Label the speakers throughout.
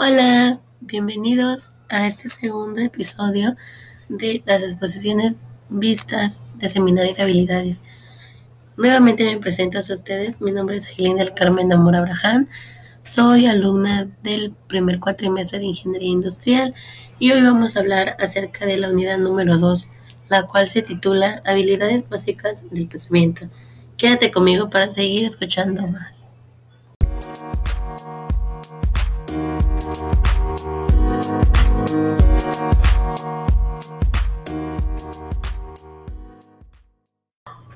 Speaker 1: Hola, bienvenidos a este segundo episodio de las exposiciones vistas de seminarios de habilidades. Nuevamente me presento a ustedes, mi nombre es Aileen del Carmen Amor Abraham, soy alumna del primer cuatrimestre de Ingeniería Industrial y hoy vamos a hablar acerca de la unidad número 2, la cual se titula Habilidades básicas del pensamiento. Quédate conmigo para seguir escuchando más.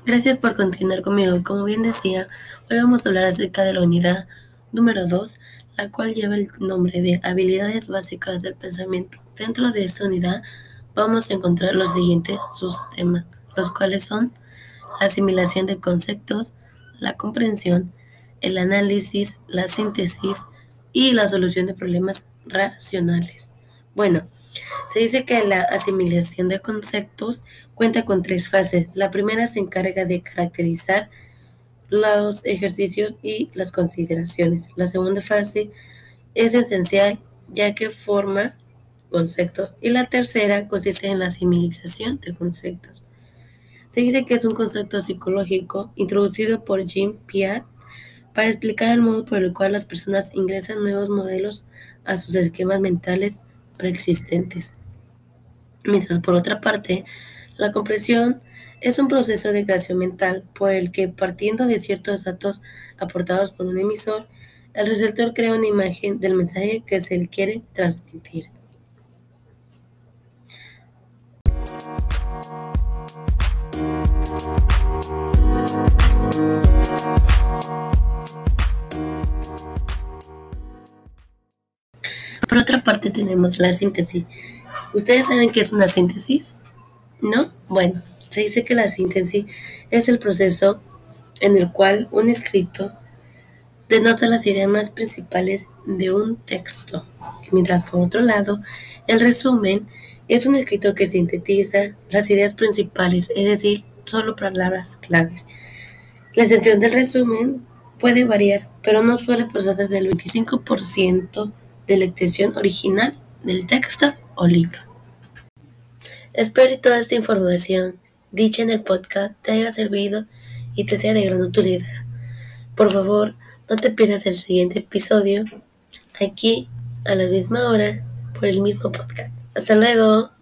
Speaker 1: Gracias por continuar conmigo. Como bien decía, hoy vamos a hablar acerca de la unidad número 2, la cual lleva el nombre de habilidades básicas del pensamiento. Dentro de esta unidad vamos a encontrar los siguientes temas, los cuales son la asimilación de conceptos, la comprensión, el análisis, la síntesis y la solución de problemas racionales. Bueno, se dice que la asimilación de conceptos cuenta con tres fases. La primera se encarga de caracterizar los ejercicios y las consideraciones. La segunda fase es esencial ya que forma conceptos. Y la tercera consiste en la asimilación de conceptos. Se dice que es un concepto psicológico introducido por Jim Piat para explicar el modo por el cual las personas ingresan nuevos modelos a sus esquemas mentales preexistentes. Mientras por otra parte, la compresión es un proceso de creación mental por el que, partiendo de ciertos datos aportados por un emisor, el receptor crea una imagen del mensaje que se le quiere transmitir. Por otra parte tenemos la síntesis. ¿Ustedes saben qué es una síntesis? ¿No? Bueno, se dice que la síntesis es el proceso en el cual un escrito denota las ideas más principales de un texto, mientras por otro lado, el resumen es un escrito que sintetiza las ideas principales, es decir, solo palabras claves. La extensión del resumen puede variar, pero no suele pasar del 25% de la extensión original del texto o libro. Espero que toda esta información dicha en el podcast te haya servido y te sea de gran utilidad. Por favor, no te pierdas el siguiente episodio aquí a la misma hora por el mismo podcast. Hasta luego.